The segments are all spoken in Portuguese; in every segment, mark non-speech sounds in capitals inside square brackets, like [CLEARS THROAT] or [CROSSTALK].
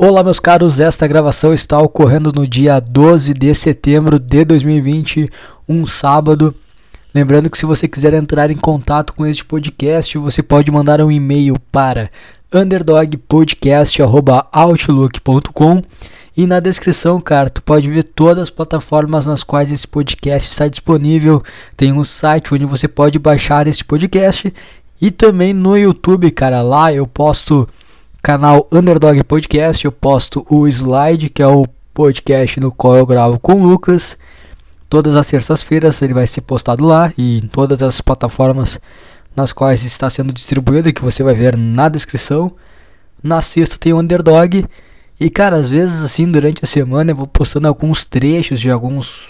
Olá, meus caros. Esta gravação está ocorrendo no dia 12 de setembro de 2020, um sábado. Lembrando que se você quiser entrar em contato com este podcast, você pode mandar um e-mail para underdogpodcast@outlook.com e na descrição, cara, tu pode ver todas as plataformas nas quais esse podcast está disponível. Tem um site onde você pode baixar este podcast e também no YouTube, cara. Lá eu posto canal Underdog Podcast, eu posto o Slide, que é o podcast no qual eu gravo com o Lucas. Todas as terças-feiras ele vai ser postado lá e em todas as plataformas nas quais está sendo distribuído, que você vai ver na descrição. Na sexta tem o Underdog. E cara, às vezes assim, durante a semana eu vou postando alguns trechos de alguns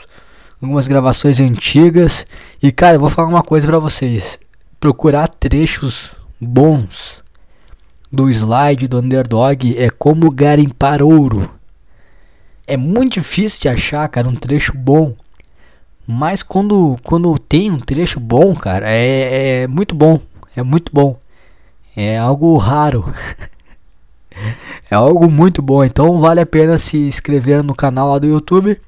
algumas gravações antigas. E cara, eu vou falar uma coisa para vocês. Procurar trechos bons do slide do underdog é como garimpar ouro. É muito difícil de achar, cara, um trecho bom. Mas quando, quando tem um trecho bom, cara, é, é muito bom. É muito bom. É algo raro. [LAUGHS] é algo muito bom. Então vale a pena se inscrever no canal lá do YouTube.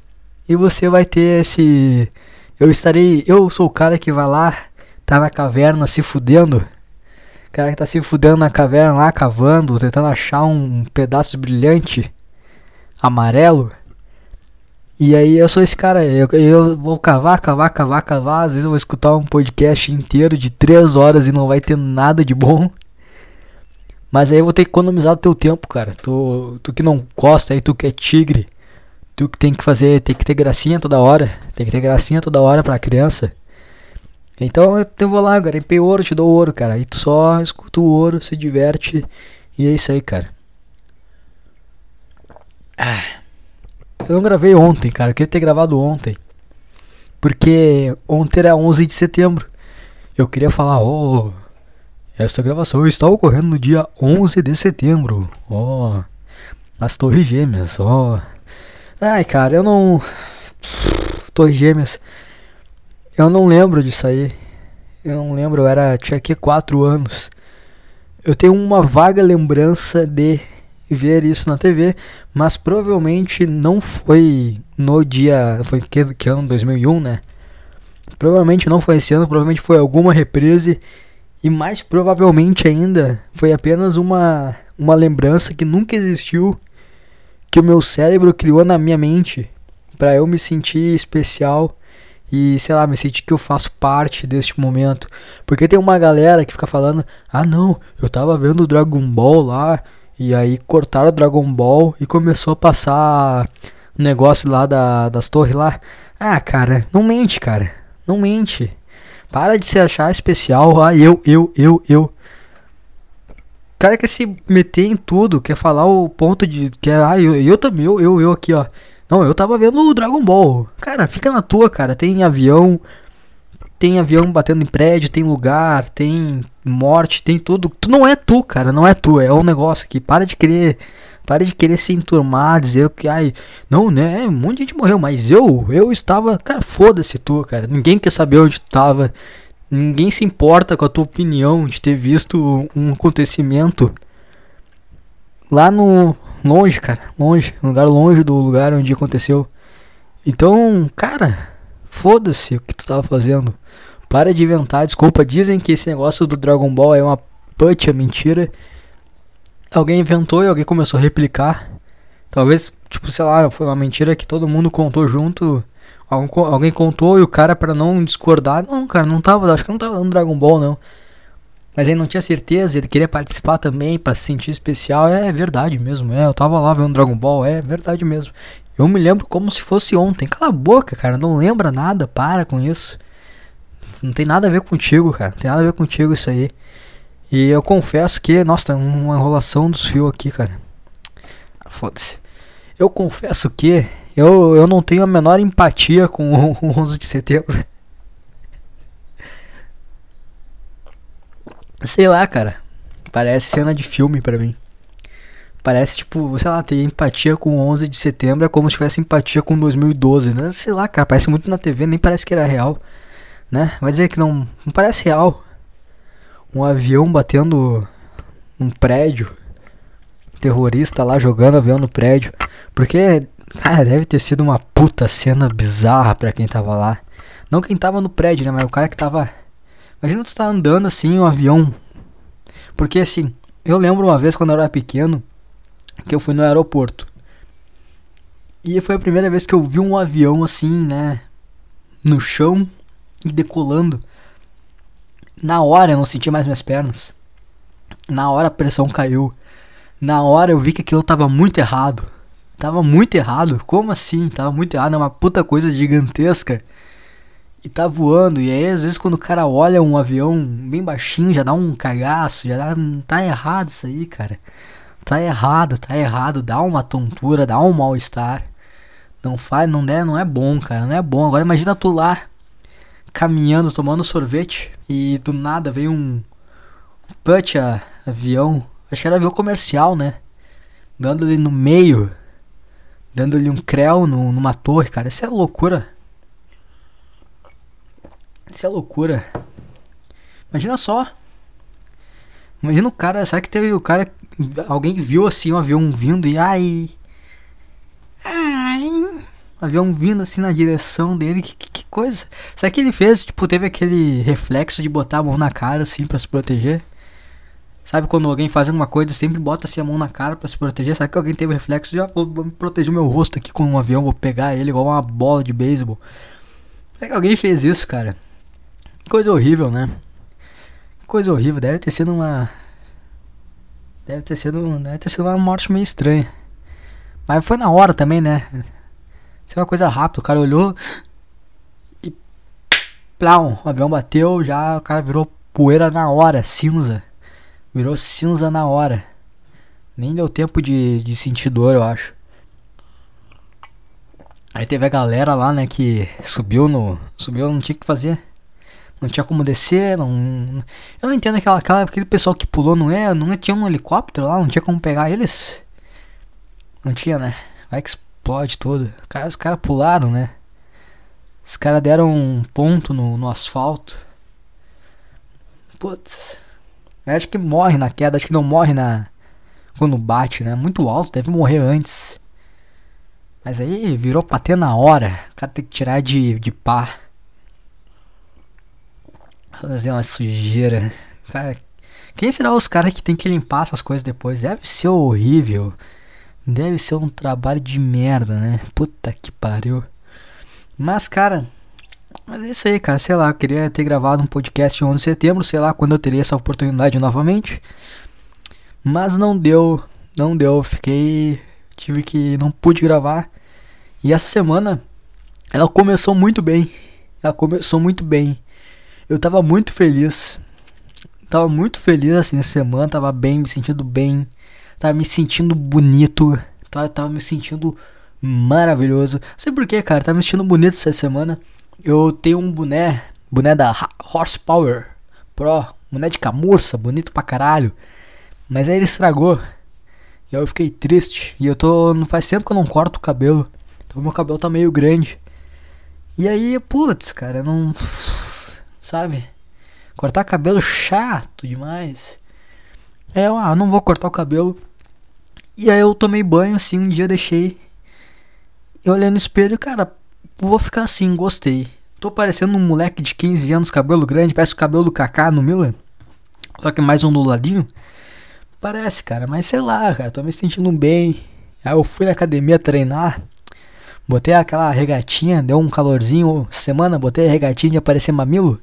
E você vai ter esse. Eu estarei. Eu sou o cara que vai lá, tá na caverna se fudendo cara que tá se fudendo na caverna lá, cavando, tentando achar um pedaço brilhante amarelo. E aí eu sou esse cara, eu, eu vou cavar, cavar, cavar, cavar. Às vezes eu vou escutar um podcast inteiro de 3 horas e não vai ter nada de bom. Mas aí eu vou ter que economizar o teu tempo, cara. Tu, tu que não gosta aí, tu que é tigre. Tu que tem que fazer, tem que ter gracinha toda hora. Tem que ter gracinha toda hora pra criança. Então eu vou lá, garimpei ouro, te dou ouro, cara. E tu só escuta o ouro, se diverte. E é isso aí, cara. Ah, eu não gravei ontem, cara. Eu queria ter gravado ontem. Porque ontem era 11 de setembro. Eu queria falar, oh, esta gravação está ocorrendo no dia 11 de setembro. Ó, oh, as Torres Gêmeas, ó. Oh. Ai, cara, eu não. Torres Gêmeas. Eu não lembro disso aí. Eu não lembro, eu era, tinha aqui 4 anos. Eu tenho uma vaga lembrança de ver isso na TV, mas provavelmente não foi no dia. Foi que, que ano? 2001, né? Provavelmente não foi esse ano, provavelmente foi alguma reprise. E mais provavelmente ainda foi apenas uma, uma lembrança que nunca existiu, que o meu cérebro criou na minha mente, para eu me sentir especial e sei lá, me sentir que eu faço parte deste momento. Porque tem uma galera que fica falando: "Ah, não, eu tava vendo o Dragon Ball lá e aí cortaram o Dragon Ball e começou a passar negócio lá da, das torres lá". Ah, cara, não mente, cara. Não mente. Para de se achar especial. Ah, eu, eu, eu, eu. O cara quer se meter em tudo, quer falar o ponto de que ah, eu, eu também, eu, eu, eu aqui, ó. Não, eu tava vendo o Dragon Ball. Cara, fica na tua, cara. Tem avião, tem avião batendo em prédio, tem lugar, tem morte, tem tudo. Tu não é tu, cara, não é tu, é um negócio aqui. Para de querer, para de querer se enturmar, dizer que ai, não, né, um monte de gente morreu, mas eu, eu estava, cara, foda-se tu, cara. Ninguém quer saber onde tu tava. Ninguém se importa com a tua opinião de ter visto um acontecimento lá no longe, cara, longe, um lugar longe do lugar onde aconteceu. Então, cara, foda-se o que tu tava fazendo. Para de inventar, desculpa, dizem que esse negócio do Dragon Ball é uma putz, é mentira. Alguém inventou e alguém começou a replicar. Talvez, tipo, sei lá, foi uma mentira que todo mundo contou junto. Alguém contou e o cara, para não discordar, não, cara, não tava, acho que não tava no Dragon Ball, não. Mas ele não tinha certeza, ele queria participar também para se sentir especial. É verdade mesmo, é. Eu tava lá vendo Dragon Ball, é verdade mesmo. Eu me lembro como se fosse ontem. Cala a boca, cara, não lembra nada, para com isso. Não tem nada a ver contigo, cara. Não tem nada a ver contigo isso aí. E eu confesso que, nossa, tá uma enrolação dos fios aqui, cara. Foda-se. Eu confesso que eu, eu não tenho a menor empatia com o [LAUGHS] 11 de setembro. Sei lá, cara. Parece cena de filme para mim. Parece, tipo, sei lá, ter empatia com 11 de setembro é como se tivesse empatia com 2012, né? Sei lá, cara, parece muito na TV, nem parece que era real, né? Vai dizer que não, não parece real. Um avião batendo um prédio. terrorista lá jogando avião no prédio. Porque, cara, deve ter sido uma puta cena bizarra pra quem tava lá. Não quem tava no prédio, né? Mas o cara que tava. Imagina tu tá andando assim, um avião. Porque assim, eu lembro uma vez quando eu era pequeno que eu fui no aeroporto. E foi a primeira vez que eu vi um avião assim, né? No chão e decolando. Na hora eu não senti mais minhas pernas. Na hora a pressão caiu. Na hora eu vi que aquilo tava muito errado. Tava muito errado. Como assim? Tava muito errado. É uma puta coisa gigantesca. E tá voando. E aí, às vezes, quando o cara olha um avião bem baixinho, já dá um cagaço. Já dá. Tá errado isso aí, cara. Tá errado, tá errado. Dá uma tontura, dá um mal-estar. Não faz, não é, não é bom, cara. Não é bom. Agora imagina tu lá caminhando, tomando sorvete. E do nada vem um. Put avião. Acho que era avião comercial, né? Dando ali no meio. Dando ali um creu no, numa torre, cara. Isso é loucura. Isso é loucura. Imagina só. Imagina o cara. Será que teve o cara. Alguém viu assim um avião vindo e ai. Ai. Um avião vindo assim na direção dele. Que, que, coisa. Será que ele fez? Tipo, teve aquele reflexo de botar a mão na cara assim para se proteger? Sabe quando alguém faz alguma coisa, sempre bota assim a mão na cara para se proteger? Será que alguém teve reflexo? Já vou, vou proteger meu rosto aqui com um avião, vou pegar ele igual uma bola de beisebol. Será que alguém fez isso, cara? Coisa horrível, né? Coisa horrível, deve ter sido uma. Deve ter sido. Deve ter sido uma morte meio estranha. Mas foi na hora também, né? Isso é uma coisa rápida, o cara olhou e. Plau, o avião bateu, já o cara virou poeira na hora, cinza. Virou cinza na hora. Nem deu tempo de, de sentir dor, eu acho. Aí teve a galera lá, né, que subiu no. Subiu, não tinha o que fazer. Não tinha como descer, não. Eu não entendo aquela, aquela, aquele pessoal que pulou, não é? Não é, tinha um helicóptero lá, não tinha como pegar eles? Não tinha, né? Vai que explode tudo. Os caras cara pularam, né? Os caras deram um ponto no, no asfalto. Putz. Acho que morre na queda, acho que não morre na. Quando bate, né? Muito alto, deve morrer antes. Mas aí virou pra ter na hora. O cara tem que tirar de, de pá. Fazer uma sujeira. Cara, quem será os caras que tem que limpar essas coisas depois? Deve ser horrível. Deve ser um trabalho de merda, né? Puta que pariu. Mas, cara, mas é isso aí, cara. Sei lá, eu queria ter gravado um podcast 11 de setembro, sei lá quando eu teria essa oportunidade novamente. Mas não deu, não deu. Fiquei. Tive que. Não pude gravar. E essa semana, ela começou muito bem. Ela começou muito bem. Eu tava muito feliz. Tava muito feliz assim essa semana, tava bem, me sentindo bem. Tava me sentindo bonito. Tava, tava me sentindo maravilhoso. Não sei porquê, cara, tava me sentindo bonito essa semana. Eu tenho um boné, boné da Horsepower Pro, boné de camurça, bonito pra caralho. Mas aí ele estragou. E aí eu fiquei triste. E eu tô. Não faz tempo que eu não corto o cabelo. Então meu cabelo tá meio grande. E aí, putz, cara, não sabe? Cortar cabelo chato demais. É, eu ah, não vou cortar o cabelo. E aí eu tomei banho assim, um dia deixei. Eu olhei no espelho, cara, vou ficar assim, gostei. Tô parecendo um moleque de 15 anos, cabelo grande, parece o cabelo do Kaká no Miller. Só que mais onduladinho. Parece, cara, mas sei lá, cara, tô me sentindo bem. Aí eu fui na academia treinar. Botei aquela regatinha, deu um calorzinho semana, botei a regatinha de aparecer mamilo.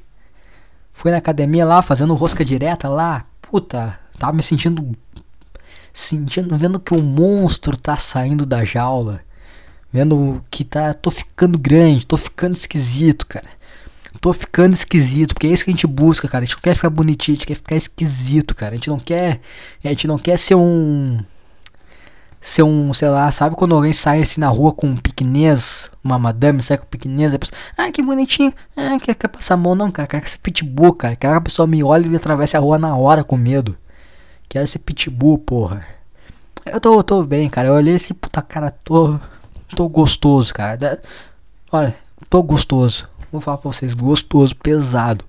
Fui na academia lá, fazendo rosca direta lá. Puta, tava me sentindo. Sentindo, vendo que o monstro tá saindo da jaula. Vendo que tá. Tô ficando grande, tô ficando esquisito, cara. Tô ficando esquisito, porque é isso que a gente busca, cara. A gente não quer ficar bonitinho, a gente quer ficar esquisito, cara. A gente não quer. A gente não quer ser um ser um, sei lá, sabe quando alguém sai assim na rua com um piquenês, uma madame sai com um piquenês, a pessoa, ah, que bonitinho, ah, quer, quer passar a mão, não, cara, quero ser pitbull, cara, quero que a pessoa me olhe e atravesse a rua na hora com medo. Quero ser pitbull, porra. Eu tô, tô bem, cara, eu olhei esse puta cara, tô, tô gostoso, cara. Olha, tô gostoso. Vou falar pra vocês, gostoso, pesado.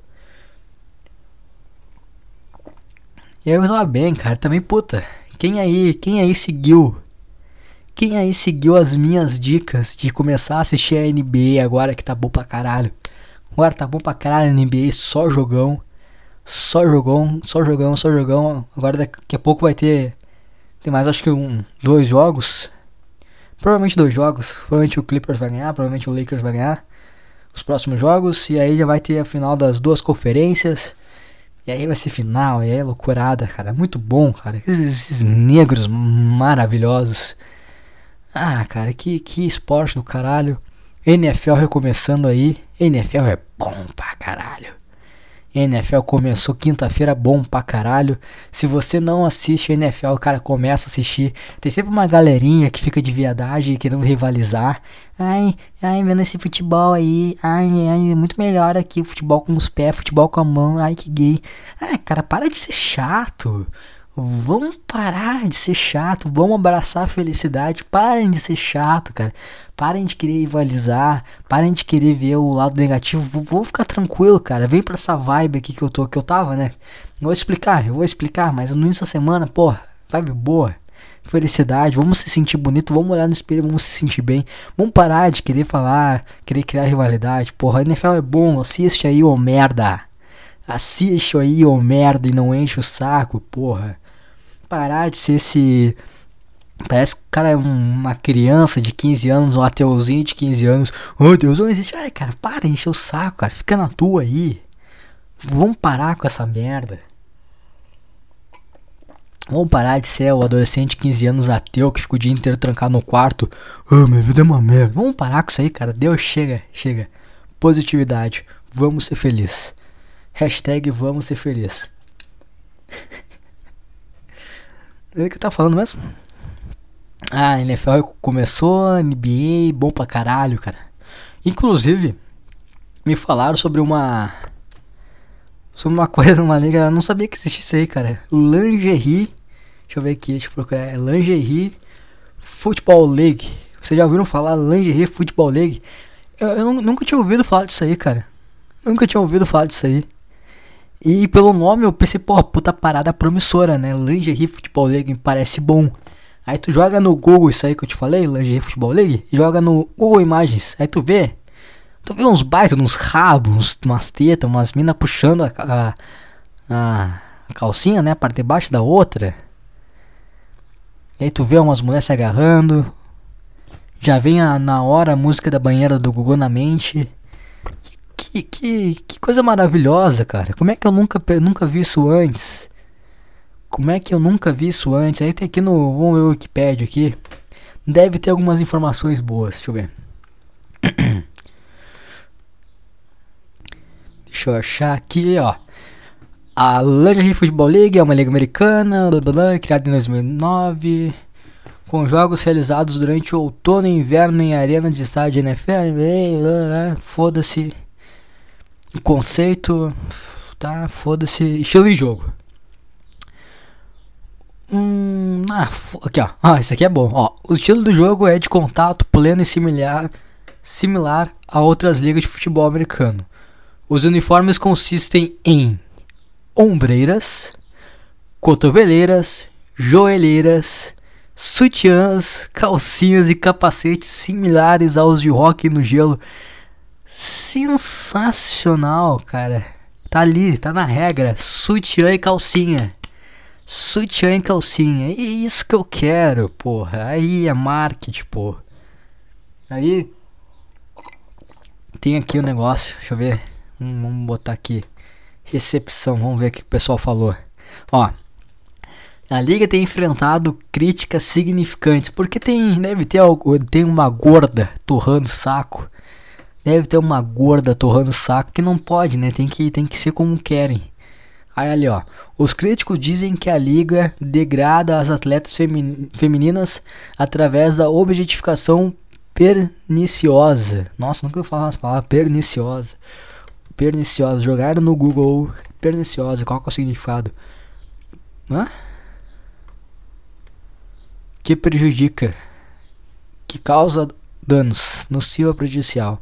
E aí eu tava bem, cara, também, puta Quem aí, quem aí seguiu? Quem aí seguiu as minhas dicas de começar a assistir a NBA agora que tá bom pra caralho? Agora tá bom pra caralho a NBA, só jogão. Só jogão, só jogão, só jogão. Agora daqui a pouco vai ter. Tem mais acho que um. Dois jogos. Provavelmente dois jogos. Provavelmente o Clippers vai ganhar, provavelmente o Lakers vai ganhar. Os próximos jogos. E aí já vai ter a final das duas conferências. E aí vai ser final, e aí é loucurada, cara. Muito bom, cara. Esses, esses negros maravilhosos. Ah, cara, que, que esporte do caralho. NFL recomeçando aí. NFL é bom pra caralho. NFL começou quinta-feira, bom pra caralho. Se você não assiste NFL, o cara começa a assistir. Tem sempre uma galerinha que fica de viadagem querendo rivalizar. Ai, ai, vendo esse futebol aí. Ai, ai, é muito melhor aqui. Futebol com os pés, futebol com a mão. Ai, que gay. Ai, cara, para de ser chato. Vamos parar de ser chato, vamos abraçar a felicidade. Parem de ser chato, cara. Parem de querer rivalizar, parem de querer ver o lado negativo. Vou, ficar tranquilo, cara. Vem pra essa vibe aqui que eu tô, que eu tava, né? Vou explicar, eu vou explicar, mas no início da semana, pô, vibe boa. Felicidade, vamos se sentir bonito, vamos olhar no espelho, vamos se sentir bem. Vamos parar de querer falar, querer criar rivalidade. Porra, NFL é bom, assiste aí, ô merda. Assiste aí, ô merda, e não enche o saco, porra parar de ser esse. Parece que o cara é um, uma criança de 15 anos, um ateuzinho de 15 anos. Oh Deus, não existe. Ai, cara, para de encher o saco, cara. Fica na tua aí. Vamos parar com essa merda. Vamos parar de ser o adolescente de 15 anos ateu que fica o dia inteiro trancado no quarto. Ah, oh, minha vida é uma merda. Vamos parar com isso aí, cara. Deus, chega, chega. Positividade. Vamos ser felizes. Hashtag vamos ser felizes. [LAUGHS] O que eu tava falando mesmo? Ah, NFL começou, NBA, bom pra caralho, cara. Inclusive, me falaram sobre uma. Sobre uma [LAUGHS] coisa, uma liga. Eu não sabia que existia isso aí, cara. Lingerie. Deixa eu ver aqui, deixa eu procurar. É Lingerie Football League. Vocês já ouviram falar Lingerie Football League? Eu, eu nunca tinha ouvido falar disso aí, cara. Nunca tinha ouvido falar disso aí. E pelo nome eu pensei, pô, puta parada promissora, né? Lingerie Futebol League parece bom. Aí tu joga no Google isso aí que eu te falei, Lingerie Futebol League, joga no Google Imagens. Aí tu vê, tu vê uns baitos, uns rabos, umas tetas, umas minas puxando a, a, a, calcinha, né? A parte de baixo da outra. E aí tu vê umas mulheres se agarrando. Já vem a, na hora a música da banheira do Google na mente que, que, que coisa maravilhosa, cara. Como é que eu nunca, nunca vi isso antes? Como é que eu nunca vi isso antes? Aí tem aqui no. Wikipedia aqui. Deve ter algumas informações boas. Deixa eu ver. [CLEARS THROAT] Deixa eu achar aqui, ó. A Lingerie Football League é uma liga americana, blá, blá, blá, criada em 2009, com jogos realizados durante o outono e inverno em arena de estádio NFL. Foda-se. Conceito. Tá, foda-se. Estilo de jogo. Hum, ah, aqui ó. Ah, isso aqui é bom. Ó, o estilo do jogo é de contato pleno e similar, similar a outras ligas de futebol americano. Os uniformes consistem em ombreiras, cotoveleiras, joelheiras, sutiãs, calcinhas e capacetes similares aos de hockey no gelo sensacional, cara. Tá ali, tá na regra. Sutiã e calcinha. Sutiã e calcinha. É isso que eu quero, porra. Aí é marketing, porra. Aí. Tem aqui o um negócio. Deixa eu ver. Hum, vamos botar aqui. Recepção. Vamos ver o que o pessoal falou. Ó. A liga tem enfrentado críticas significantes. Porque tem. Deve ter, tem uma gorda torrando saco Deve ter uma gorda torrando o saco que não pode, né? Tem que, tem que ser como querem. Aí ali, ó. Os críticos dizem que a liga degrada as atletas femininas através da objetificação perniciosa. Nossa, nunca eu falar essa palavra perniciosa. Perniciosa. Jogaram no Google perniciosa. Qual é o significado? Hã? Que prejudica. Que causa danos. Nociva prejudicial.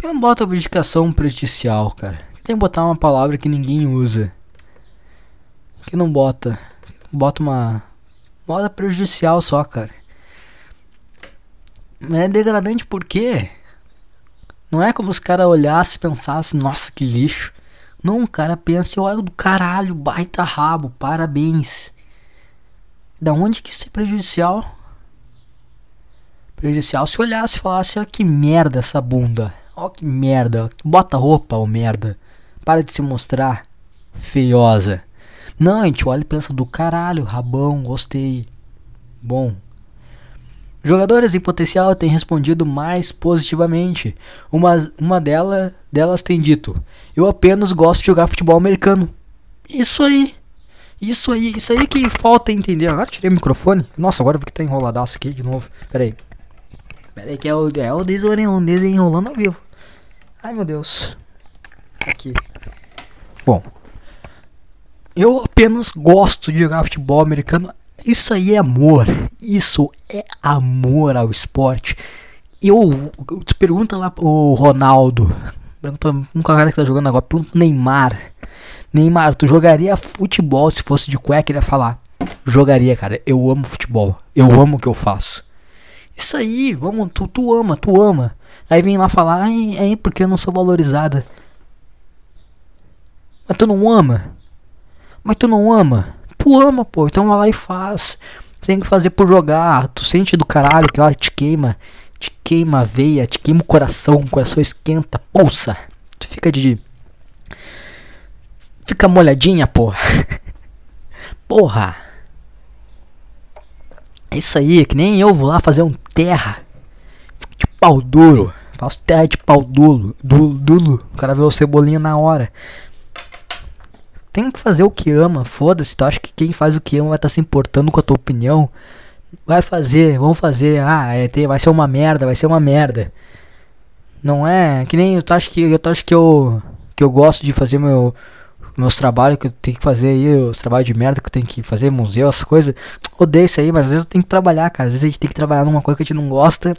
Por que não bota abdicação prejudicial, cara? Tem que botar uma palavra que ninguém usa. Que não bota. Bota uma. modo prejudicial só, cara. É degradante porque não é como os caras olhassem e pensassem, nossa, que lixo. Não, o cara pensa, olha do caralho, baita rabo, parabéns. Da onde que isso é prejudicial? Prejudicial se olhasse e falasse, olha que merda essa bunda. Ó que merda. Bota roupa, ô merda. Para de se mostrar feiosa. Não, a gente olha e pensa do caralho, rabão, gostei. Bom. Jogadores em potencial têm respondido mais positivamente. Uma, uma dela, delas tem dito: Eu apenas gosto de jogar futebol americano. Isso aí. Isso aí, isso aí que falta entender. Agora tirei o microfone. Nossa, agora vi que tá enroladaço aqui de novo. Pera aí. Pera aí que é o, é o desenrolando ao vivo. Ai meu Deus. Aqui. Bom. Eu apenas gosto de jogar futebol americano isso aí é amor. Isso é amor ao esporte. Eu, tu pergunta lá pro Ronaldo, pergunta um cara que tá jogando agora, pergunta Neymar. Neymar, tu jogaria futebol se fosse de cueca? Ele ia falar: Jogaria, cara. Eu amo futebol. Eu amo o que eu faço. Isso aí, vamos, tu, tu ama, tu ama. Aí vem lá falar: Ai, ai, porque eu não sou valorizada. Mas tu não ama? Mas tu não ama? Tu ama, pô, então vai lá e faz. Tem que fazer por jogar. Tu sente do caralho que ela te queima. Te queima a veia, te queima o coração, o coração esquenta, pulsa. Tu fica de. Fica molhadinha, porra. [LAUGHS] porra. É isso aí, que nem eu vou lá fazer um terra. Fico de pau duro. Faço terra de pau duro. Dulo. O cara vê o cebolinha na hora tem que fazer o que ama, foda-se. Tu acha que quem faz o que ama vai estar tá se importando com a tua opinião? Vai fazer, vamos fazer. Ah, é, vai ser uma merda, vai ser uma merda. Não é que nem eu acho que eu acho que eu que eu gosto de fazer meu meus trabalhos que eu tenho que fazer aí, os trabalhos de merda que eu tenho que fazer, museu, as coisas. Odeio isso aí, mas às vezes eu tenho que trabalhar, cara. Às vezes a gente tem que trabalhar numa coisa que a gente não gosta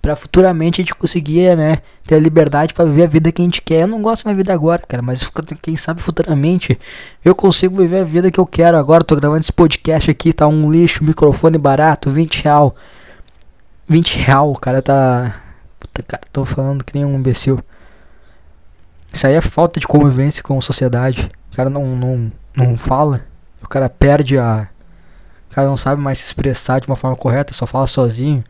para futuramente a gente conseguir, né, ter a liberdade para viver a vida que a gente quer. Eu não gosto da minha vida agora, cara, mas quem sabe futuramente eu consigo viver a vida que eu quero agora. Tô gravando esse podcast aqui, tá um lixo, microfone barato, 20 real. 20 real, cara tá. Puta, cara, tô falando que nem um imbecil. Isso aí é falta de convivência com a sociedade. O cara não, não, não fala. O cara perde a. O cara não sabe mais se expressar de uma forma correta, só fala sozinho.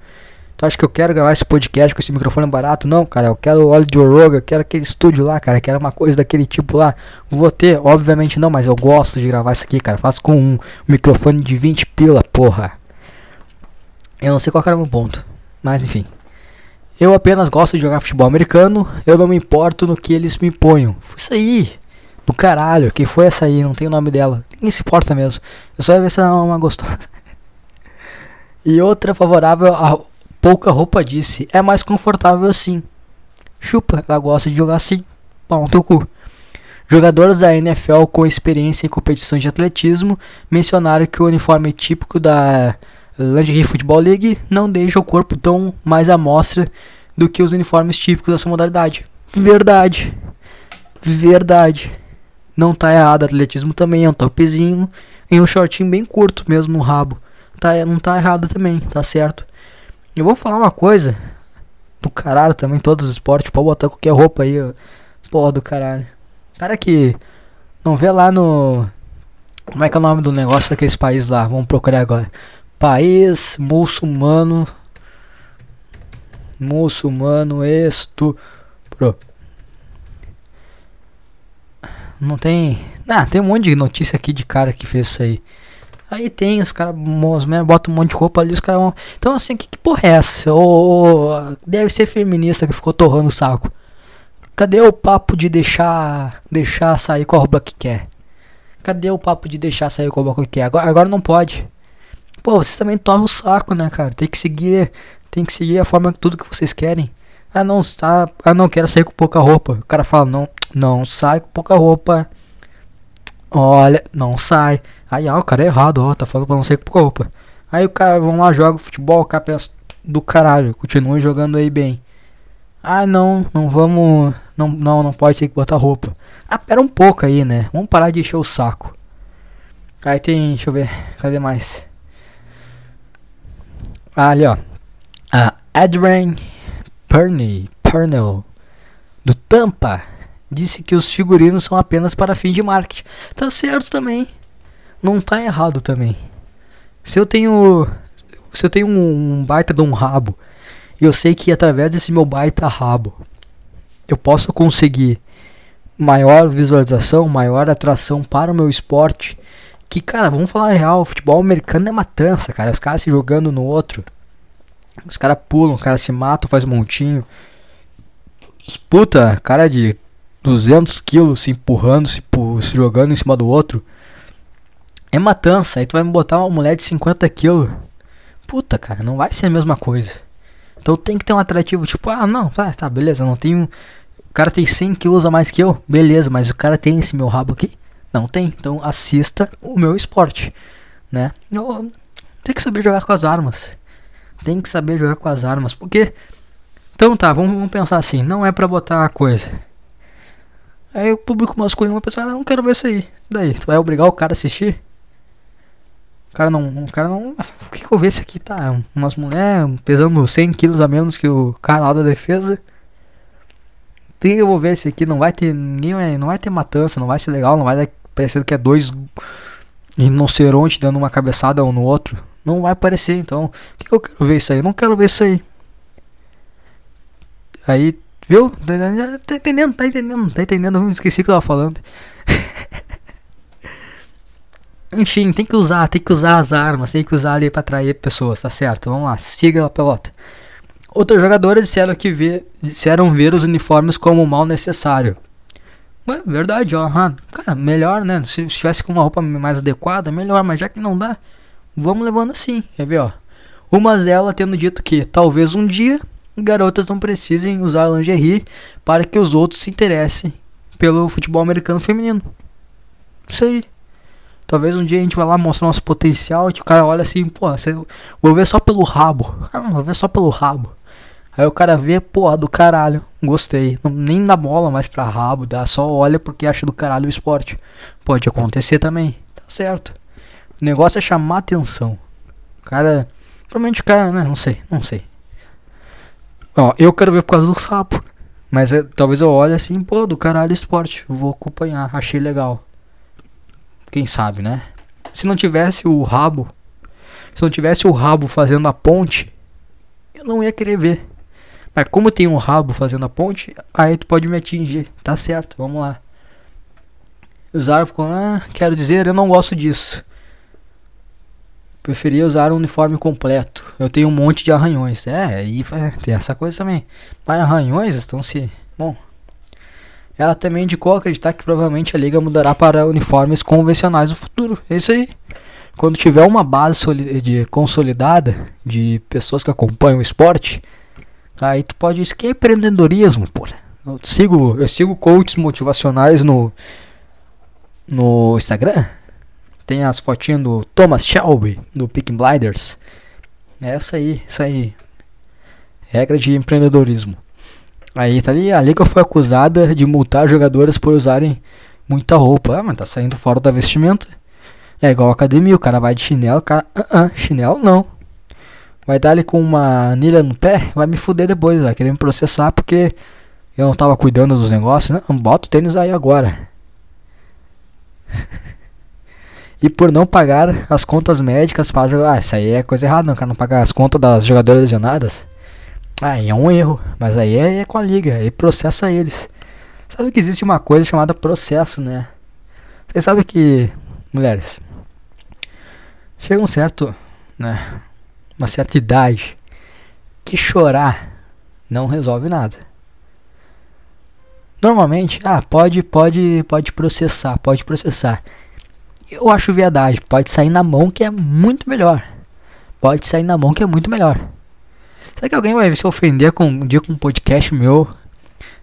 Tu acha que eu quero gravar esse podcast com esse microfone barato? Não, cara, eu quero o óleo de Oroga, quero aquele estúdio lá, cara, quero uma coisa daquele tipo lá. Vou ter, obviamente não, mas eu gosto de gravar isso aqui, cara. Faço com um microfone de 20 pila, porra. Eu não sei qual era o meu ponto, mas enfim. Eu apenas gosto de jogar futebol americano, eu não me importo no que eles me ponham. Foi isso aí. Do caralho, quem foi essa aí? Não tem o nome dela. Ninguém se importa mesmo. Eu só ia ver se ela é uma gostosa. [LAUGHS] E outra favorável a pouca roupa disse: É mais confortável assim. Chupa, ela gosta de jogar assim. Pau no teu cu. Jogadores da NFL com experiência em competições de atletismo mencionaram que o uniforme típico da Lingerie Football League não deixa o corpo tão mais à mostra do que os uniformes típicos dessa modalidade. Verdade. Verdade. Não tá errado, atletismo também é um topzinho e um shortinho bem curto mesmo no rabo. Tá, não tá errado também, tá certo. Eu vou falar uma coisa do caralho também, todos os esportes, pode botar qualquer roupa aí, porra do caralho. Cara que não vê lá no. Como é que é o nome do negócio daqueles países lá? Vamos procurar agora. País muçulmano. Muçulmano estupro. Não tem. Ah, tem um monte de notícia aqui de cara que fez isso aí. Aí tem, os caras né, botam um monte de roupa ali, os caras vão. Então assim, que, que porra é essa? Ou, deve ser feminista que ficou torrando o saco. Cadê o papo de deixar deixar sair com a roupa que quer? Cadê o papo de deixar sair com a roupa que quer? Agora, agora não pode. Pô, vocês também torram o saco, né, cara? Tem que seguir, tem que seguir a forma que tudo que vocês querem. Ah, não, tá, ah, não quero sair com pouca roupa. O cara fala: "Não, não sai com pouca roupa". Olha, não sai. Aí, ah, o cara é errado, ó, tá falando pra não ser roupa. Aí o cara, vão lá, joga futebol, o cara pensa do caralho, continue jogando aí bem. Ah, não, não vamos, não, não, não pode ter que botar roupa. Ah, pera um pouco aí, né? Vamos parar de encher o saco. Aí tem, deixa eu ver, cadê mais? Ah, ali, ó. A Adrian Purney, Purnell, do Tampa, disse que os figurinos são apenas para fim de marketing. Tá certo também. Não tá errado também. Se eu tenho. Se eu tenho um baita de um rabo, e eu sei que através desse meu baita rabo eu posso conseguir maior visualização, maior atração para o meu esporte. Que, cara, vamos falar real, futebol americano é matança, cara. Os caras se jogando no outro. Os caras pulam, os caras se matam, faz um montinho. Os puta, cara de 200 quilos se empurrando, se, se jogando em cima do outro. É matança. Aí tu vai me botar uma mulher de 50 quilos. Puta, cara, não vai ser a mesma coisa. Então tem que ter um atrativo, tipo, ah, não, tá, tá beleza, eu não tenho. O cara tem 100 quilos a mais que eu, beleza, mas o cara tem esse meu rabo aqui? Não tem. Então assista o meu esporte, né? Eu, tem que saber jogar com as armas. Tem que saber jogar com as armas, porque. Então tá, vamos, vamos pensar assim, não é pra botar a coisa. Aí o público masculino vai pensar, ah, não quero ver isso aí. Daí, tu vai obrigar o cara a assistir? O cara não. O cara não. O que, que eu ver esse aqui? Tá. Umas mulheres pesando 100 quilos a menos que o cara lá da defesa. Por que eu vou ver esse aqui? Não vai ter. Ninguém vai, não vai ter matança, não vai ser legal, não vai dar, parecendo que é dois rinocerontes dando uma cabeçada um no outro. Não vai aparecer, então. O que, que eu quero ver isso aí? Eu não quero ver isso aí. Aí, viu? Tá entendendo, tá entendendo, tá entendendo? Eu esqueci o que eu tava falando. Enfim, tem que usar, tem que usar as armas, tem que usar ali para atrair pessoas, tá certo? Vamos lá, siga a pelota. Outros jogadores disseram que vê, disseram ver os uniformes como mal necessário. Ué, verdade, ó, cara, melhor, né? Se estivesse com uma roupa mais adequada, melhor, mas já que não dá, vamos levando assim, quer ver, ó. Uma delas tendo dito que talvez um dia garotas não precisem usar lingerie para que os outros se interessem pelo futebol americano feminino. Isso aí. Talvez um dia a gente vai lá mostrar nosso potencial e o cara olha assim, pô, você, vou ver só pelo rabo. Ah, vou ver só pelo rabo. Aí o cara vê, pô, do caralho, gostei. Nem dá bola mais pra rabo, dá só olha porque acha do caralho o esporte. Pode acontecer também, tá certo. O negócio é chamar atenção. O cara, provavelmente o cara, né, não sei, não sei. Ó, eu quero ver por causa do sapo. Mas é, talvez eu olhe assim, pô, do caralho esporte. Vou acompanhar, achei legal. Quem sabe, né? Se não tivesse o rabo, se não tivesse o rabo fazendo a ponte, eu não ia querer ver. Mas como tem um rabo fazendo a ponte, aí tu pode me atingir. Tá certo, vamos lá. Usar, ah, quero dizer, eu não gosto disso. Preferia usar um uniforme completo. Eu tenho um monte de arranhões. É, aí tem essa coisa também. Mas arranhões estão se. Bom, ela também indicou acreditar que provavelmente a liga mudará para uniformes convencionais no futuro. É isso aí. Quando tiver uma base de consolidada de pessoas que acompanham o esporte, aí tu pode isso que é empreendedorismo, pô. Eu sigo, eu sigo coaches motivacionais no no Instagram. Tem as fotinhas do Thomas Shelby do Picking Blinders. É essa aí, isso aí. Regra de empreendedorismo. Aí tá ali, a liga foi acusada de multar jogadoras por usarem muita roupa. Ah, mas tá saindo fora da vestimenta. É igual a academia, o cara vai de chinelo, o cara, uh -uh, chinelo não. Vai dar ali com uma anilha no pé, vai me fuder depois, vai querer me processar porque eu não tava cuidando dos negócios, né? Bota o tênis aí agora. [LAUGHS] e por não pagar as contas médicas para jogar. Ah, isso aí é coisa errada, não, cara não pagar as contas das jogadoras lesionadas. Aí é um erro, mas aí é, é, com a liga, aí processa eles. Sabe que existe uma coisa chamada processo, né? Vocês sabem que, mulheres, chega um certo, né? Uma certa idade que chorar não resolve nada. Normalmente, ah, pode, pode, pode processar, pode processar. Eu acho verdade, pode sair na mão que é muito melhor. Pode sair na mão que é muito melhor. Será que alguém vai se ofender com um dia com um podcast meu?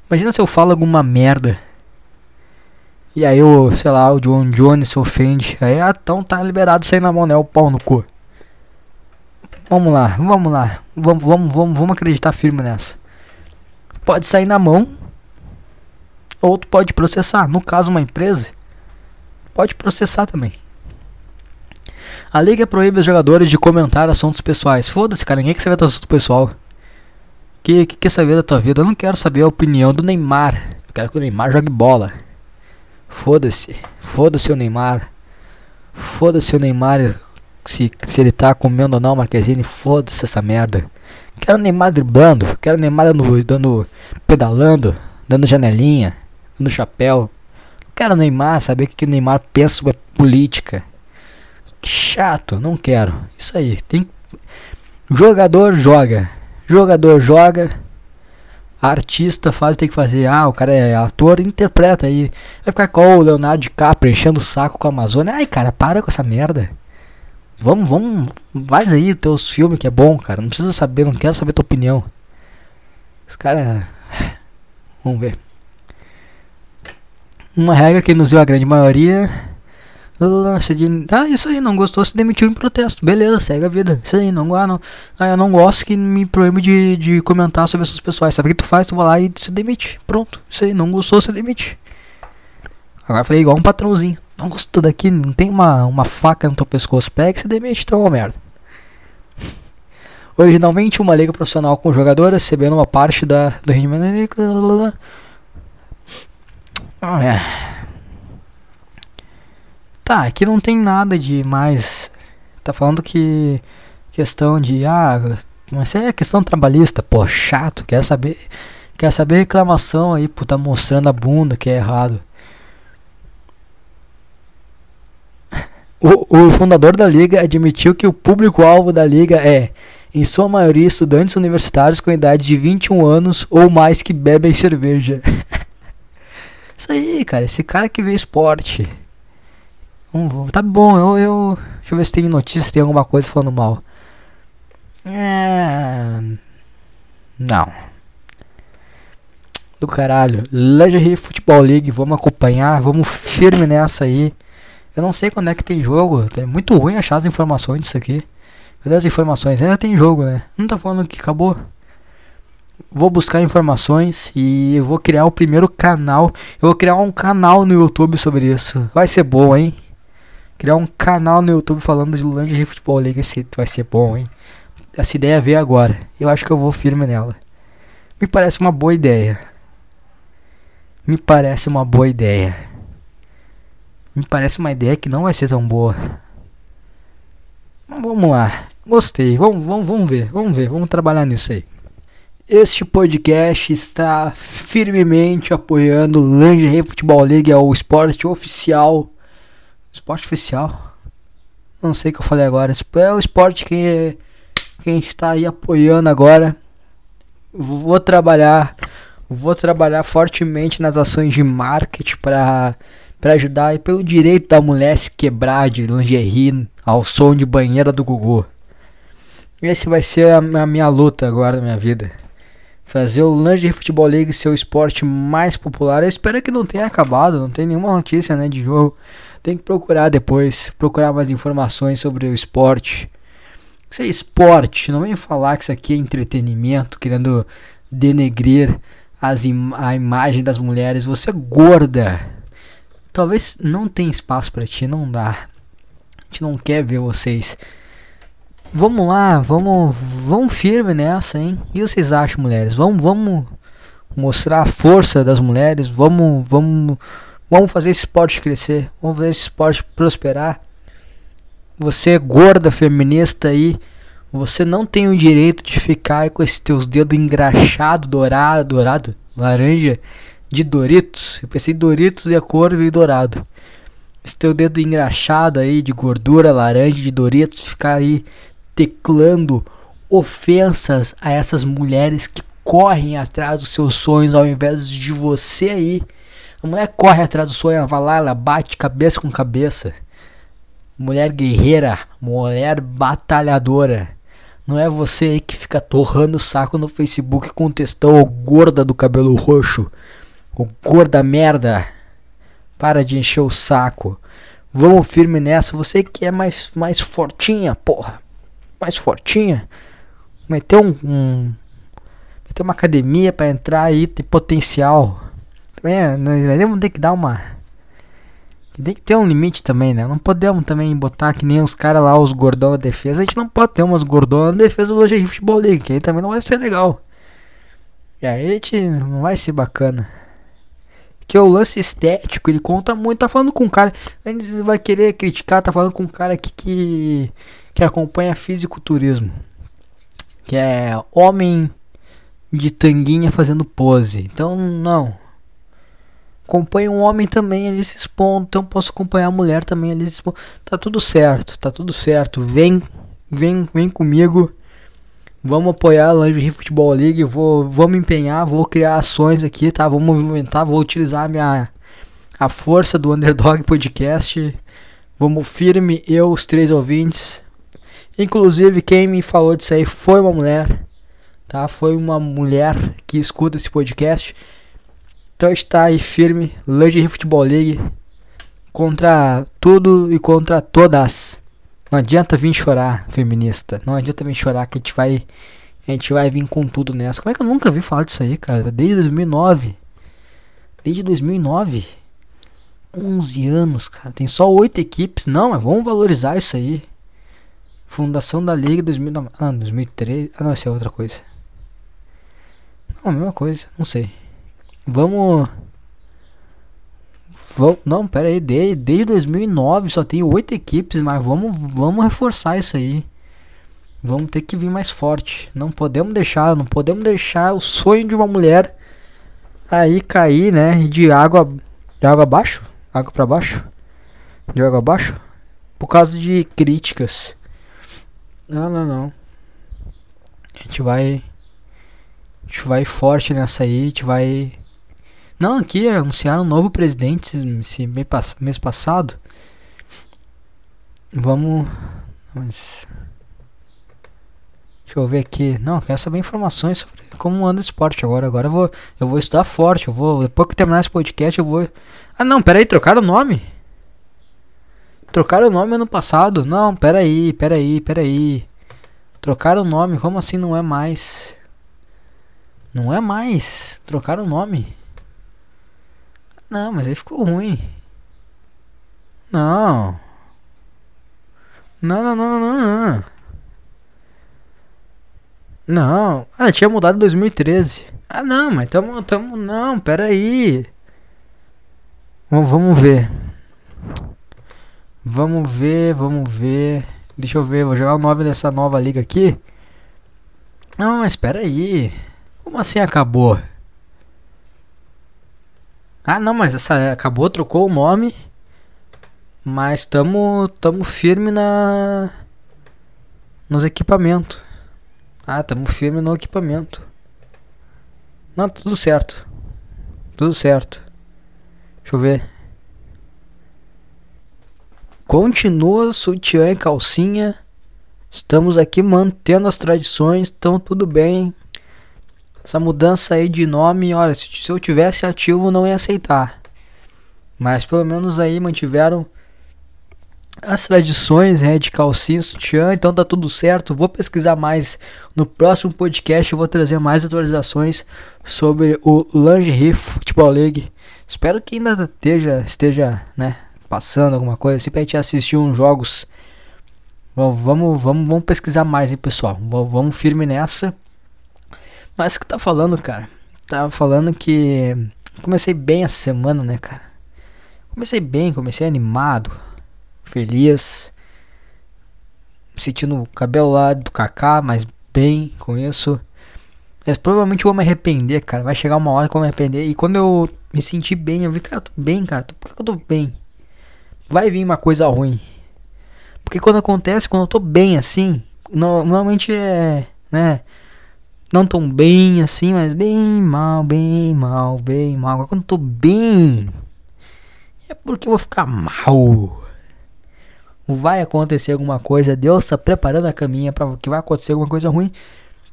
Imagina se eu falo alguma merda. E aí o, sei lá, o John Jones se ofende. Aí ah, então tá liberado sair na mão, né? O pau no cu. Vamos lá, vamos lá. Vamos, vamos, vamos, vamos acreditar firme nessa. Pode sair na mão. Ou tu pode processar. No caso, uma empresa. Pode processar também. A liga proíbe os jogadores de comentar assuntos pessoais. Foda-se, cara, ninguém quer saber do assunto pessoal. Que, que quer saber da tua vida? Eu não quero saber a opinião do Neymar. Eu quero que o Neymar jogue bola. Foda-se. Foda-se o Neymar. Foda-se o Neymar se, se ele tá comendo ou não, Marquezine. Foda-se essa merda. Quero o Neymar driblando. Quero o Neymar dando, dando pedalando, dando janelinha, dando chapéu. Quero o Neymar, saber o que o Neymar pensa sobre política. Chato, não quero. Isso aí, tem. Jogador joga. Jogador joga. Artista faz tem que fazer. Ah, o cara é ator, interpreta aí. Vai ficar com o Leonardo DiCaprio enchendo o saco com a Amazônia. Ai, cara, para com essa merda. Vamos, vamos. Faz aí teus filmes que é bom, cara. Não precisa saber, não quero saber tua opinião. Os caras. [SIGHS] Vamos ver. Uma regra que nos deu a grande maioria. Ah, isso aí, não gostou, se demitiu em protesto. Beleza, segue a vida. Isso aí, não, ah, não. Ah, eu não gosto que me proíbe de, de comentar sobre essas pessoas. Sabe o que tu faz? Tu vai lá e se demite. Pronto, isso aí, não gostou, se demite. Agora eu falei igual um patrãozinho. Não gostou daqui, não tem uma, uma faca no teu pescoço. Pega e se demite, então, ó, merda. Originalmente, uma liga profissional com jogadores recebendo uma parte da, do rendimento. Ah, é. Tá, aqui não tem nada de mais. Tá falando que questão de ah, mas é questão trabalhista, pô, chato, quero saber, quero saber reclamação aí por tá mostrando a bunda que é errado. [LAUGHS] O, o fundador da liga admitiu que o público-alvo da liga é, em sua maioria, estudantes universitários com idade de 21 anos ou mais que bebem cerveja. [LAUGHS] Isso aí, cara, esse cara que vê esporte. Tá bom, eu, eu. Deixa eu ver se tem notícia, tem alguma coisa falando mal. É. Não. Do caralho. Lingerie Football League, vamos acompanhar, vamos firme nessa aí. Eu não sei quando é que tem jogo. É muito ruim achar as informações disso aqui. Cadê as informações? Ainda tem jogo, né? Não tá falando que acabou. Vou buscar informações e eu vou criar o primeiro canal. Eu vou criar um canal no YouTube sobre isso. Vai ser bom, hein? Criar um canal no YouTube falando de Lingerie Futebol League. Esse vai ser bom, hein? Essa ideia veio agora. Eu acho que eu vou firme nela. Me parece uma boa ideia. Me parece uma boa ideia. Me parece uma ideia que não vai ser tão boa. Vamos lá. Gostei. Vamos, vamos, vamos ver. Vamos ver. Vamos trabalhar nisso aí. Este podcast está firmemente apoiando o Lingerie Futebol League, é o esporte oficial Esporte oficial. Não sei o que eu falei agora. É o esporte que, que a gente está aí apoiando agora. Vou trabalhar. Vou trabalhar fortemente nas ações de marketing para para ajudar e pelo direito da mulher se quebrar de lingerie ao som de banheira do Gugu. Esse vai ser a, a minha luta agora na minha vida. Fazer o Lingerie Futebol League ser o esporte mais popular. Eu espero que não tenha acabado, não tem nenhuma notícia né, de jogo. Tem que procurar depois, procurar mais informações sobre o esporte. Isso é esporte, não vem falar que isso aqui é entretenimento, querendo denegrir as im a imagem das mulheres. Você é gorda. Talvez não tenha espaço para ti, não dá. A gente não quer ver vocês. Vamos lá, vamos, vamos firme nessa, hein? E vocês acham, mulheres? Vamos, vamos mostrar a força das mulheres. Vamos, vamos Vamos fazer esse esporte crescer. Vamos fazer esse esporte prosperar. Você é gorda, feminista aí. Você não tem o direito de ficar com esses teus dedos engraxados, dourado, dourado, laranja, de Doritos. Eu pensei Doritos e a cor veio dourado. Esse teu dedo engraxado aí, de gordura, laranja, de Doritos, ficar aí teclando ofensas a essas mulheres que correm atrás dos seus sonhos ao invés de você aí a mulher corre atrás do sonho, vai lá, ela bate cabeça com cabeça. Mulher guerreira, mulher batalhadora. Não é você aí que fica torrando o saco no Facebook com textão gorda do cabelo roxo. Ou gorda merda. Para de encher o saco. Vamos firme nessa. Você que é mais, mais fortinha, porra. Mais fortinha. Meter um, um meter uma academia para entrar aí, tem potencial. É, nós vamos ter que dar uma. Tem que ter um limite também, né? Não podemos também botar que nem os caras lá, os gordão da defesa. A gente não pode ter umas gordões na defesa do Lingerie Futebol League, que aí também não vai ser legal. E aí a gente não vai ser bacana. Que é o lance estético, ele conta muito, tá falando com um cara. Antes vai querer criticar, tá falando com um cara aqui que, que acompanha fisiculturismo. Que é homem de tanguinha fazendo pose. Então, não. Acompanho um homem também ali se então posso acompanhar a mulher também ali se. Tá tudo certo, tá tudo certo. Vem, vem, vem comigo. Vamos apoiar a Lingerie Futebol League. Vou, vou me empenhar, vou criar ações aqui, tá? Vou movimentar, vou utilizar a minha a força do Underdog Podcast. Vamos firme, eu, os três ouvintes. Inclusive, quem me falou disso aí foi uma mulher, tá? Foi uma mulher que escuta esse podcast. Então está aí firme, Lingerie Futebol League contra tudo e contra todas. Não adianta vir chorar, feminista. Não adianta vir chorar que a gente vai a gente vai vir com tudo nessa. Como é que eu nunca vi falar disso aí, cara? Desde 2009. Desde 2009. 11 anos, cara. Tem só 8 equipes. Não, mas vamos valorizar isso aí. Fundação da Liga 2009. Ah, 2003. Ah, não, isso é outra coisa. Não, a mesma coisa. Não sei. Vamos. Vamos, não, pera aí, desde, desde 2009 só tem oito equipes, mas vamos, vamos reforçar isso aí. Vamos ter que vir mais forte. Não podemos deixar, não podemos deixar o sonho de uma mulher aí cair, né? De água, de água abaixo, água para baixo, de água abaixo, por causa de críticas. Não, não, não. A gente vai, a gente vai forte nessa aí, a gente vai não, aqui anunciaram um novo presidente esse mês passado. Vamos. Mas. Deixa eu ver aqui. Não, quero saber informações sobre como anda o esporte agora. Agora eu vou, eu vou estudar forte. Eu vou, depois que terminar esse podcast, eu vou. Ah, não, peraí, trocaram o nome? Trocaram o nome ano passado? Não, peraí, peraí, peraí. Trocaram o nome, como assim não é mais? Não é mais. Trocaram o nome. Não, mas aí ficou ruim. Não. Não, não, não, não, não. Não. Ah, tinha mudado em 2013. Ah, não, mas tamo, tamo, não, pera aí. Vamos, vamos ver. Vamos ver, vamos ver. Deixa eu ver, vou jogar o 9 dessa nova liga aqui. Não, mas espera aí. Como assim acabou? Ah, não, mas essa acabou, trocou o nome. Mas estamos tamo firme na nos equipamentos. Ah, estamos firme no equipamento. Não, tá tudo certo. Tudo certo. Deixa eu ver. Continua sutiã e calcinha. Estamos aqui mantendo as tradições, então tudo bem. Essa mudança aí de nome, olha, se, se eu tivesse ativo não ia aceitar. Mas pelo menos aí mantiveram as tradições né, de calcinha, sutiã, então tá tudo certo. Vou pesquisar mais no próximo podcast. Eu vou trazer mais atualizações sobre o Lingerie Football League. Espero que ainda esteja, esteja né, passando alguma coisa assim pra gente assistir uns jogos. Vamos, vamos, vamos pesquisar mais, hein, pessoal. Vamos firme nessa. Mas que tá falando, cara? Tava falando que comecei bem essa semana, né, cara? Comecei bem, comecei animado, feliz, sentindo o cabelo lá do Kaká, mas bem com isso. Mas provavelmente eu vou me arrepender, cara. Vai chegar uma hora que eu vou me arrepender. E quando eu me sentir bem, eu vi, cara, eu tô bem, cara. Por que eu tô bem? Vai vir uma coisa ruim. Porque quando acontece, quando eu tô bem assim, normalmente é, né? Não tão bem assim, mas bem mal, bem mal, bem mal. Agora quando eu tô bem, é porque eu vou ficar mal. Vai acontecer alguma coisa, Deus tá preparando a caminha para que vai acontecer alguma coisa ruim.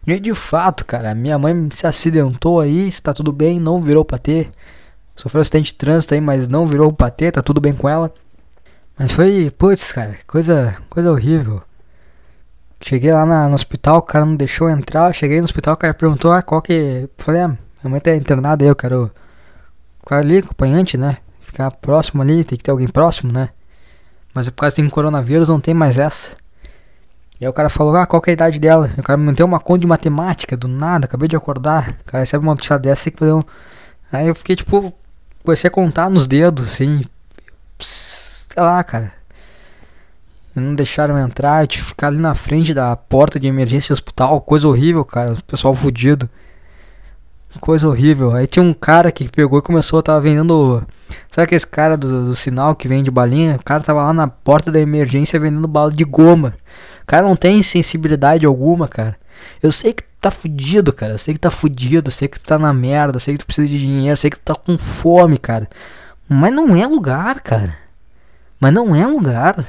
E de fato, cara, minha mãe se acidentou aí, está tudo bem, não virou patê. Sofreu um acidente de trânsito aí, mas não virou patê, tá tudo bem com ela. Mas foi, putz, cara, coisa, coisa horrível. Cheguei lá na, no hospital, o cara não deixou entrar. Cheguei no hospital, o cara perguntou ah, qual que. Falei, ah, minha mãe tá internada aí, eu quero ficar ali, acompanhante, né? ficar próximo ali, tem que ter alguém próximo, né? Mas é por causa que tem coronavírus, não tem mais essa. E aí o cara falou, ah, qual que é a idade dela? O cara me meteu uma conta de matemática, do nada, acabei de acordar. O cara recebe uma notícia dessa e fazer um... Aí eu fiquei tipo, comecei a contar nos dedos, assim. Sei lá, cara. Não deixaram entrar, eu tive que ficar ali na frente da porta de emergência do hospital, coisa horrível, cara. O pessoal fudido. Coisa horrível. Aí tinha um cara que pegou e começou, tava vendendo. Sabe aquele cara do, do sinal que vende balinha? O cara tava lá na porta da emergência vendendo bala de goma. O cara não tem sensibilidade alguma, cara. Eu sei que tá fudido, cara. Eu sei que tá fudido. Eu sei que tu tá na merda. Eu sei que tu precisa de dinheiro. Eu sei que tu tá com fome, cara. Mas não é lugar, cara. Mas não é lugar.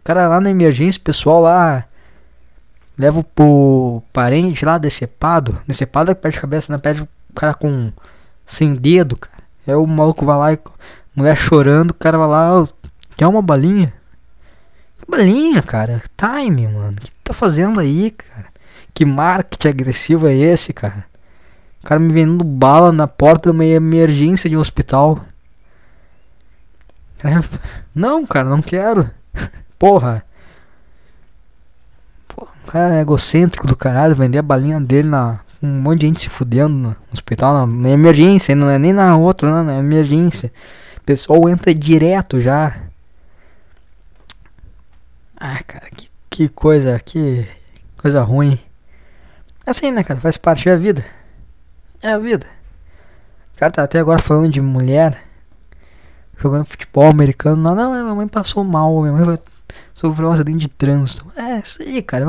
O cara lá na emergência, pessoal lá. Leva pro parente lá decepado. Decepado é que perde a cabeça, né? Perde o cara com. Sem dedo, cara. Aí o maluco vai lá e. Mulher chorando, o cara vai lá. Quer uma balinha? Que balinha, cara? Time, mano. O que tá fazendo aí, cara? Que marketing agressivo é esse, cara? O cara me vendendo bala na porta de uma emergência de um hospital. [LAUGHS] Não, cara, não quero. [LAUGHS] Porra. Um cara é egocêntrico do caralho, vender a balinha dele na. Um monte de gente se fudendo no hospital, na emergência, não é nem na outra, não, na emergência. O pessoal entra direto já. Ah, cara, que, que coisa, que coisa ruim. Assim, né, cara, faz parte da vida. É a vida. O cara tá até agora falando de mulher jogando futebol americano. Não, não, minha mãe passou mal, minha mãe sofreu um acidente de trânsito. É, isso aí, cara.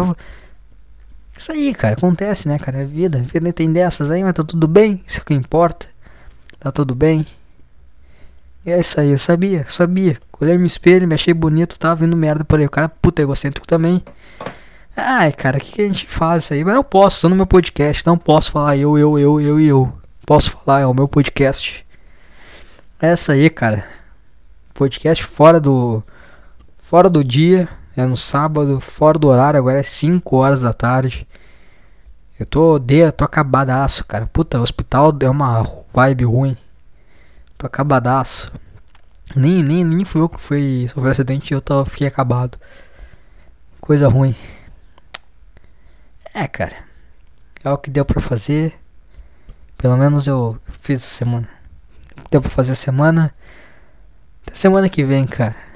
Isso aí, cara, acontece, né, cara? É vida. A vida tem dessas aí, mas tá tudo bem. Isso é o que importa. Tá tudo bem. E é isso aí, eu sabia, sabia. Olhei no espelho, me achei bonito, tava vindo merda por aí. O cara, puta, egocêntrico também. Ai, cara, o que, que, a gente faz isso aí? Mas eu posso, tô no meu podcast, não posso falar eu, eu, eu, eu e eu. Posso falar, é o meu podcast. É essa aí, cara. Podcast fora do. Fora do dia. É no sábado, fora do horário, agora é 5 horas da tarde. Eu tô odeio, tô acabadaço, cara. Puta, hospital é uma vibe ruim. Tô acabadaço. Nem, nem, nem fui eu que fui sofrer acidente e eu tô, fiquei acabado. Coisa ruim. É, cara. É o que deu pra fazer. Pelo menos eu fiz essa semana. Deu pra fazer a semana. Até semana que vem, cara.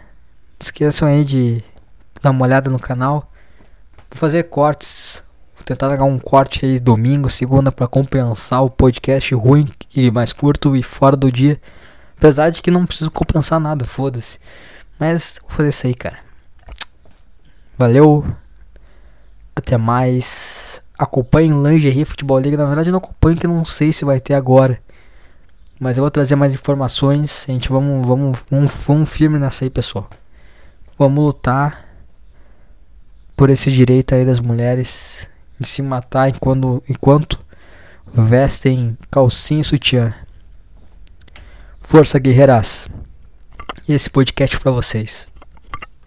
Esqueçam aí de dar uma olhada no canal. Vou fazer cortes. Vou tentar pegar um corte aí domingo, segunda, para compensar o podcast ruim e mais curto e fora do dia. Apesar de que não preciso compensar nada, foda-se. Mas vou fazer isso aí, cara. Valeu. Até mais. Acompanhe Lingerie Futebol League. Na verdade, eu não acompanho, que não sei se vai ter agora. Mas eu vou trazer mais informações. A gente vamos, vamos, vamos, vamos firme nessa aí, pessoal. Vamos lutar por esse direito aí das mulheres de se matar enquanto, enquanto vestem calcinha e sutiã. Força guerreiras. E esse podcast para vocês.